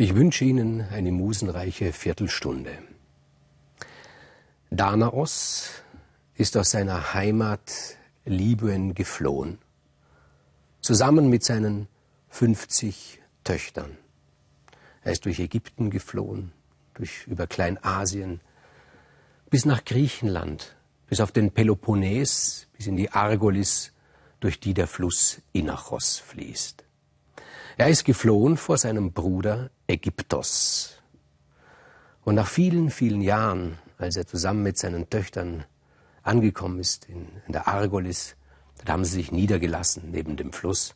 Ich wünsche Ihnen eine musenreiche Viertelstunde. Danaos ist aus seiner Heimat Libyen geflohen, zusammen mit seinen 50 Töchtern. Er ist durch Ägypten geflohen, durch, über Kleinasien, bis nach Griechenland, bis auf den Peloponnes, bis in die Argolis, durch die der Fluss Inachos fließt. Er ist geflohen vor seinem Bruder Ägyptos. Und nach vielen, vielen Jahren, als er zusammen mit seinen Töchtern angekommen ist in, in der Argolis, da haben sie sich niedergelassen neben dem Fluss,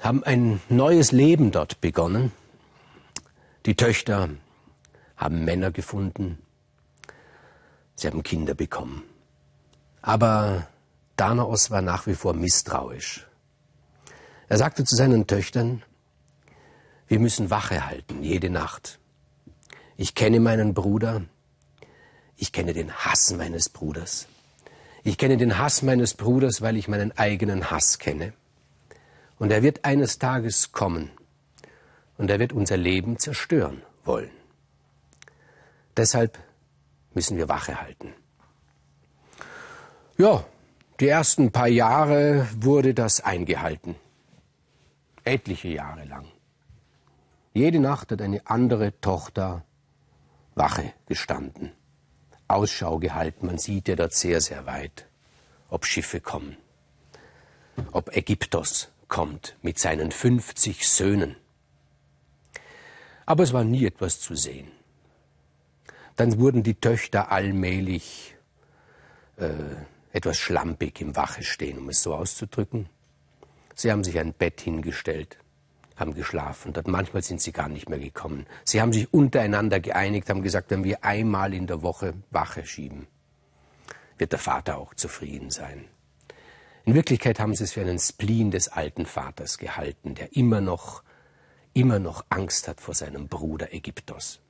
haben ein neues Leben dort begonnen. Die Töchter haben Männer gefunden, sie haben Kinder bekommen. Aber Danaos war nach wie vor misstrauisch. Er sagte zu seinen Töchtern, wir müssen Wache halten, jede Nacht. Ich kenne meinen Bruder, ich kenne den Hass meines Bruders. Ich kenne den Hass meines Bruders, weil ich meinen eigenen Hass kenne. Und er wird eines Tages kommen und er wird unser Leben zerstören wollen. Deshalb müssen wir Wache halten. Ja, die ersten paar Jahre wurde das eingehalten etliche Jahre lang. Jede Nacht hat eine andere Tochter Wache gestanden, Ausschau gehalten. Man sieht ja dort sehr, sehr weit, ob Schiffe kommen, ob Ägyptos kommt mit seinen 50 Söhnen. Aber es war nie etwas zu sehen. Dann wurden die Töchter allmählich äh, etwas schlampig im Wache stehen, um es so auszudrücken. Sie haben sich ein Bett hingestellt, haben geschlafen. Dort manchmal sind sie gar nicht mehr gekommen. Sie haben sich untereinander geeinigt, haben gesagt, wenn wir einmal in der Woche Wache schieben, wird der Vater auch zufrieden sein. In Wirklichkeit haben sie es für einen Spleen des alten Vaters gehalten, der immer noch, immer noch Angst hat vor seinem Bruder Ägyptos.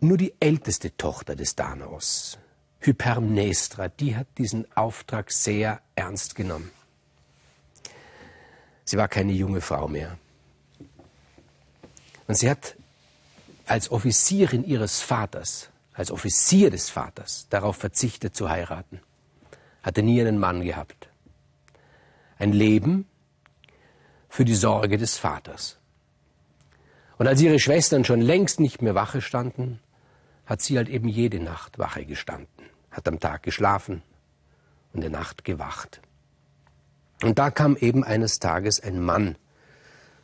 Nur die älteste Tochter des Danaos, Hypermnestra, die hat diesen Auftrag sehr ernst genommen. Sie war keine junge Frau mehr. Und sie hat als Offizierin ihres Vaters, als Offizier des Vaters, darauf verzichtet zu heiraten. Hatte nie einen Mann gehabt. Ein Leben für die Sorge des Vaters. Und als ihre Schwestern schon längst nicht mehr Wache standen, hat sie halt eben jede Nacht Wache gestanden, hat am Tag geschlafen und der Nacht gewacht. Und da kam eben eines Tages ein Mann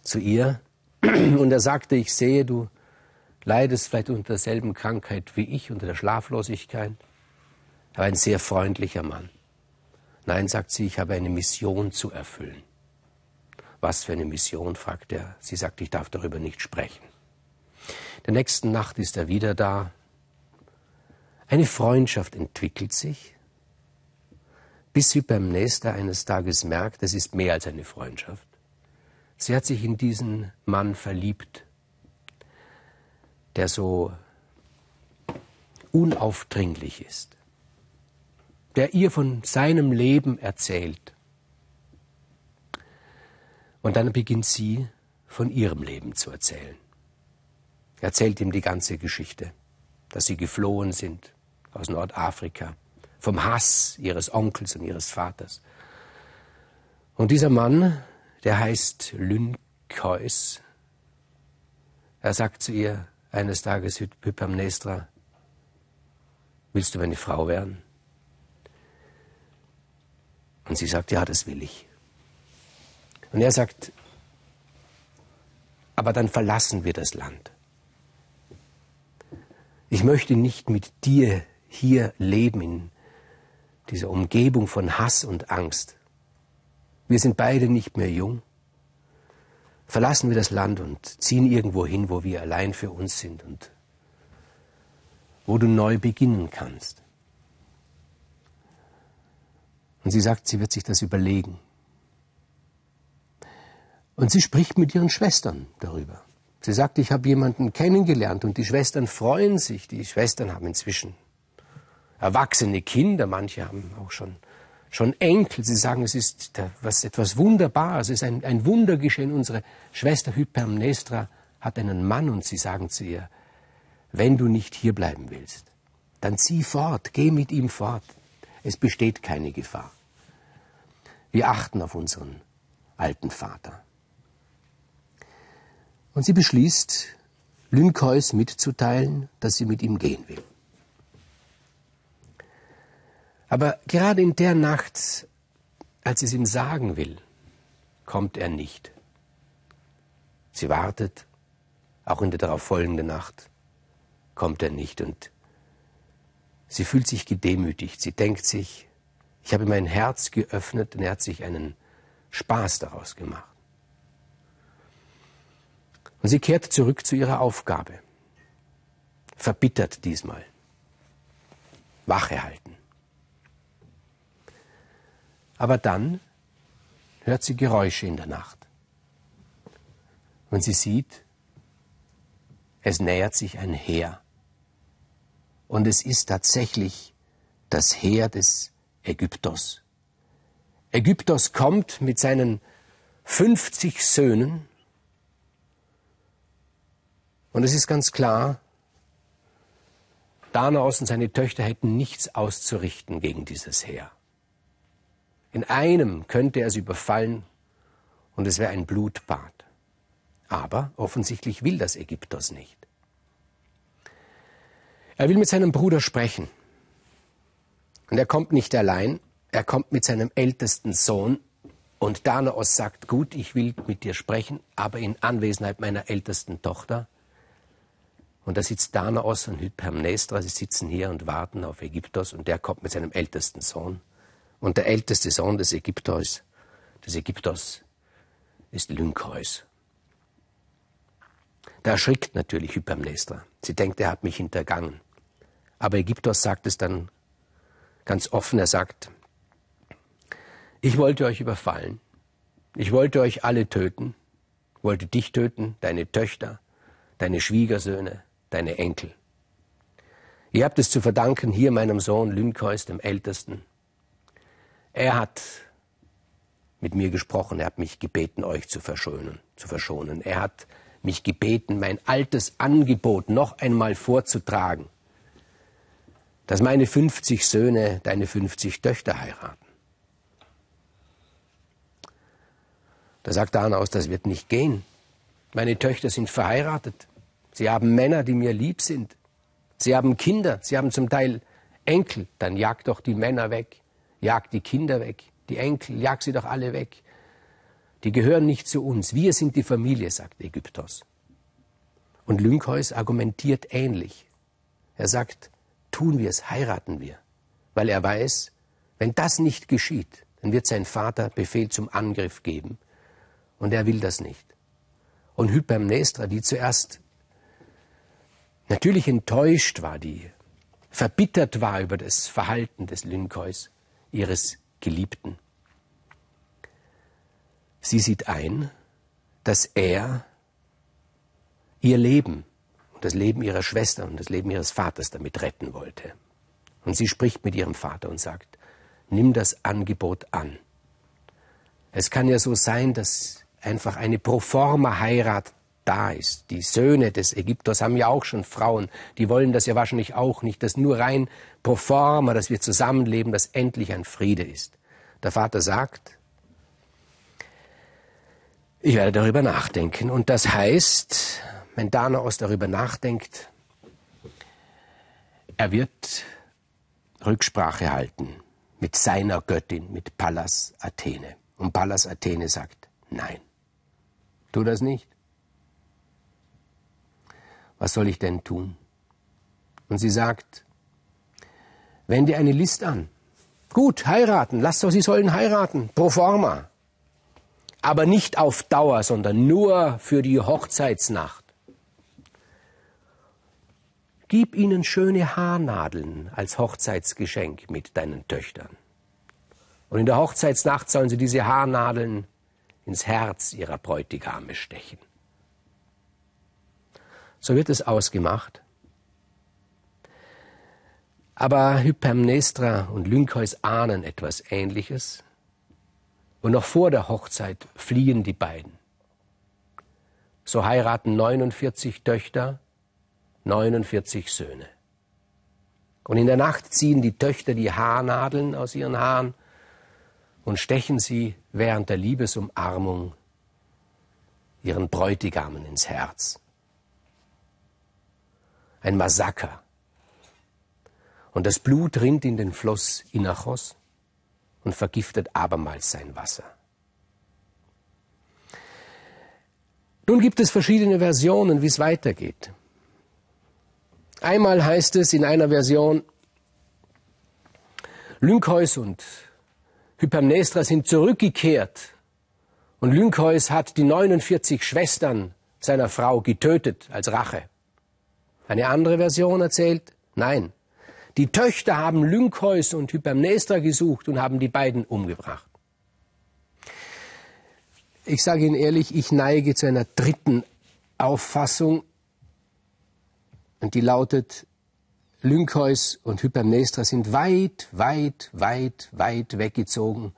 zu ihr und er sagte, ich sehe, du leidest vielleicht unter derselben Krankheit wie ich, unter der Schlaflosigkeit. Er war ein sehr freundlicher Mann. Nein, sagt sie, ich habe eine Mission zu erfüllen. Was für eine Mission, fragt er. Sie sagt, ich darf darüber nicht sprechen. Der nächsten Nacht ist er wieder da. Eine Freundschaft entwickelt sich bis sie beim Nester eines Tages merkt, es ist mehr als eine Freundschaft. Sie hat sich in diesen Mann verliebt, der so unaufdringlich ist, der ihr von seinem Leben erzählt. Und dann beginnt sie von ihrem Leben zu erzählen. Er erzählt ihm die ganze Geschichte, dass sie geflohen sind aus Nordafrika, vom Hass ihres Onkels und ihres Vaters. Und dieser Mann, der heißt Lynkeus, er sagt zu ihr eines Tages, Hypamnestra, willst du meine Frau werden? Und sie sagt, ja, das will ich. Und er sagt, aber dann verlassen wir das Land. Ich möchte nicht mit dir hier leben in diese Umgebung von Hass und Angst. Wir sind beide nicht mehr jung. Verlassen wir das Land und ziehen irgendwo hin, wo wir allein für uns sind und wo du neu beginnen kannst. Und sie sagt, sie wird sich das überlegen. Und sie spricht mit ihren Schwestern darüber. Sie sagt, ich habe jemanden kennengelernt und die Schwestern freuen sich. Die Schwestern haben inzwischen erwachsene Kinder, manche haben auch schon schon Enkel. Sie sagen, es ist was, etwas Wunderbares, es ist ein, ein Wunder geschehen. Unsere Schwester Hypermnestra hat einen Mann und sie sagen zu ihr, wenn du nicht hier bleiben willst, dann zieh fort, geh mit ihm fort. Es besteht keine Gefahr. Wir achten auf unseren alten Vater. Und sie beschließt, Lynkeus mitzuteilen, dass sie mit ihm gehen will. Aber gerade in der Nacht, als sie es ihm sagen will, kommt er nicht. Sie wartet, auch in der darauf folgenden Nacht kommt er nicht und sie fühlt sich gedemütigt. Sie denkt sich, ich habe mein Herz geöffnet und er hat sich einen Spaß daraus gemacht. Und sie kehrt zurück zu ihrer Aufgabe. Verbittert diesmal. Wache halten. Aber dann hört sie Geräusche in der Nacht. Und sie sieht, es nähert sich ein Heer. Und es ist tatsächlich das Heer des Ägyptos. Ägyptos kommt mit seinen 50 Söhnen. Und es ist ganz klar, Danaos und seine Töchter hätten nichts auszurichten gegen dieses Heer. In einem könnte er sie überfallen und es wäre ein Blutbad. Aber offensichtlich will das Ägyptos nicht. Er will mit seinem Bruder sprechen. Und er kommt nicht allein, er kommt mit seinem ältesten Sohn. Und Danaos sagt, gut, ich will mit dir sprechen, aber in Anwesenheit meiner ältesten Tochter. Und da sitzt Danaos und Hypermnestra, sie sitzen hier und warten auf Ägyptos und der kommt mit seinem ältesten Sohn. Und der älteste Sohn des Ägyptos, des Ägyptos, ist Lynkeus. Da erschrickt natürlich Hypermnestra. Sie denkt, er hat mich hintergangen. Aber Ägyptos sagt es dann ganz offen. Er sagt, ich wollte euch überfallen. Ich wollte euch alle töten. wollte dich töten, deine Töchter, deine Schwiegersöhne, deine Enkel. Ihr habt es zu verdanken hier meinem Sohn Lynkeus, dem Ältesten. Er hat mit mir gesprochen, er hat mich gebeten, euch zu verschonen, zu verschonen. Er hat mich gebeten, mein altes Angebot noch einmal vorzutragen dass meine 50 Söhne deine 50 Töchter heiraten. Da sagt Arnaus, das wird nicht gehen. Meine Töchter sind verheiratet. Sie haben Männer, die mir lieb sind. Sie haben Kinder, sie haben zum Teil Enkel. Dann jag doch die Männer weg, jag die Kinder weg, die Enkel, jag sie doch alle weg. Die gehören nicht zu uns. Wir sind die Familie, sagt Ägyptos. Und Lynkeus argumentiert ähnlich. Er sagt, tun wir es, heiraten wir, weil er weiß, wenn das nicht geschieht, dann wird sein Vater Befehl zum Angriff geben und er will das nicht. Und Hypermnestra, die zuerst natürlich enttäuscht war, die verbittert war über das Verhalten des Lynkeus, ihres Geliebten. Sie sieht ein, dass er ihr Leben und das Leben ihrer Schwester und das Leben ihres Vaters damit retten wollte. Und sie spricht mit ihrem Vater und sagt, nimm das Angebot an. Es kann ja so sein, dass einfach eine proforma Heirat da ist. Die Söhne des Ägypters haben ja auch schon Frauen, die wollen das ja wahrscheinlich auch nicht, dass nur rein proforma, dass wir zusammenleben, dass endlich ein Friede ist. Der Vater sagt, ich werde darüber nachdenken. Und das heißt, wenn Danaos darüber nachdenkt, er wird Rücksprache halten mit seiner Göttin, mit Pallas Athene. Und Pallas Athene sagt, nein, tu das nicht. Was soll ich denn tun? Und sie sagt, wende eine List an. Gut, heiraten, lass doch, sie sollen heiraten, pro forma. Aber nicht auf Dauer, sondern nur für die Hochzeitsnacht. Gib ihnen schöne Haarnadeln als Hochzeitsgeschenk mit deinen Töchtern. Und in der Hochzeitsnacht sollen sie diese Haarnadeln ins Herz ihrer Bräutigame stechen. So wird es ausgemacht. Aber Hypermnestra und Lynkeus ahnen etwas Ähnliches. Und noch vor der Hochzeit fliehen die beiden. So heiraten 49 Töchter, 49 Söhne. Und in der Nacht ziehen die Töchter die Haarnadeln aus ihren Haaren und stechen sie während der Liebesumarmung ihren Bräutigamen ins Herz. Ein Massaker. Und das Blut rinnt in den Fluss Inachos und vergiftet abermals sein Wasser. Nun gibt es verschiedene Versionen, wie es weitergeht. Einmal heißt es in einer Version, Lynkeus und Hypermnestra sind zurückgekehrt und Lynkeus hat die 49 Schwestern seiner Frau getötet als Rache. Eine andere Version erzählt, nein, die Töchter haben Lynkeus und Hypermnestra gesucht und haben die beiden umgebracht. Ich sage Ihnen ehrlich, ich neige zu einer dritten Auffassung, und die lautet, Lynkeus und Hypermnestra sind weit, weit, weit, weit weggezogen,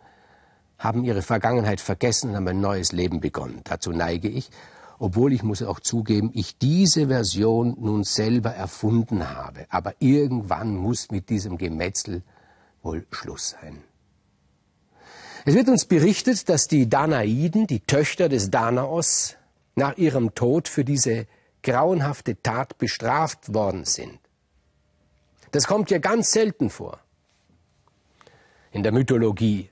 haben ihre Vergangenheit vergessen und haben ein neues Leben begonnen. Dazu neige ich, obwohl ich muss auch zugeben, ich diese Version nun selber erfunden habe. Aber irgendwann muss mit diesem Gemetzel wohl Schluss sein. Es wird uns berichtet, dass die Danaiden, die Töchter des Danaos, nach ihrem Tod für diese grauenhafte Tat bestraft worden sind. Das kommt ja ganz selten vor in der Mythologie,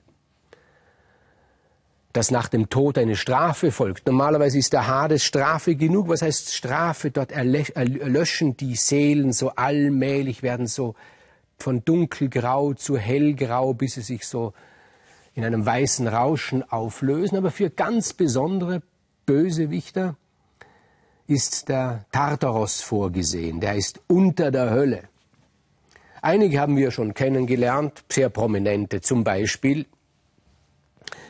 dass nach dem Tod eine Strafe folgt. Normalerweise ist der Hades Strafe genug. Was heißt Strafe? Dort erlöschen die Seelen so allmählich, werden so von dunkelgrau zu hellgrau, bis sie sich so in einem weißen Rauschen auflösen. Aber für ganz besondere Bösewichter ist der Tartaros vorgesehen. Der ist unter der Hölle. Einige haben wir schon kennengelernt, sehr prominente, zum Beispiel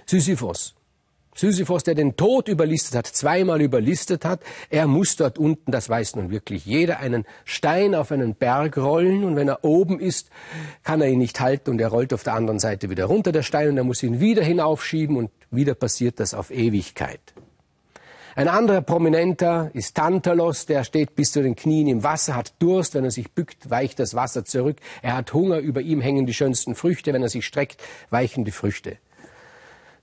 Sisyphos. Sisyphos, der den Tod überlistet hat, zweimal überlistet hat, er muss dort unten, das weiß nun wirklich jeder, einen Stein auf einen Berg rollen. Und wenn er oben ist, kann er ihn nicht halten und er rollt auf der anderen Seite wieder runter, der Stein, und er muss ihn wieder hinaufschieben. Und wieder passiert das auf Ewigkeit. Ein anderer Prominenter ist Tantalos, der steht bis zu den Knien im Wasser, hat Durst, wenn er sich bückt, weicht das Wasser zurück. Er hat Hunger, über ihm hängen die schönsten Früchte, wenn er sich streckt, weichen die Früchte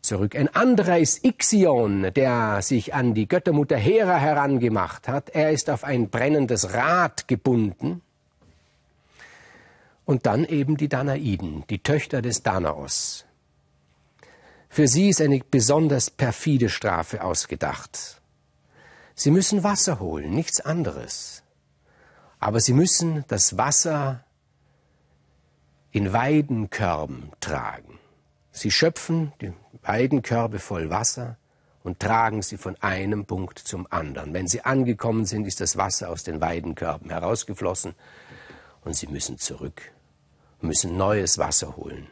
zurück. Ein anderer ist Ixion, der sich an die Göttermutter Hera herangemacht hat. Er ist auf ein brennendes Rad gebunden. Und dann eben die Danaiden, die Töchter des Danaos. Für sie ist eine besonders perfide Strafe ausgedacht. Sie müssen Wasser holen, nichts anderes. Aber sie müssen das Wasser in Weidenkörben tragen. Sie schöpfen die Weidenkörbe voll Wasser und tragen sie von einem Punkt zum anderen. Wenn sie angekommen sind, ist das Wasser aus den Weidenkörben herausgeflossen und sie müssen zurück, müssen neues Wasser holen.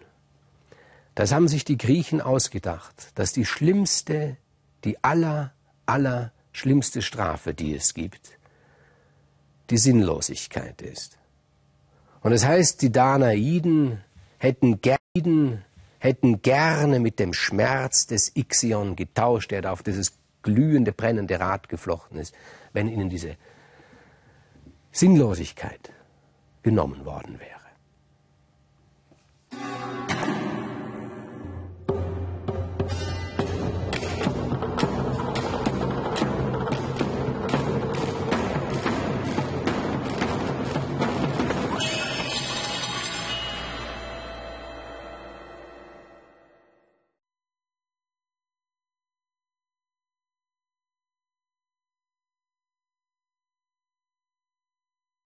Das haben sich die Griechen ausgedacht, dass die schlimmste, die aller, aller schlimmste Strafe, die es gibt, die Sinnlosigkeit ist. Und das heißt, die Danaiden hätten gerne, hätten gerne mit dem Schmerz des Ixion getauscht, der da auf dieses glühende, brennende Rad geflochten ist, wenn ihnen diese Sinnlosigkeit genommen worden wäre.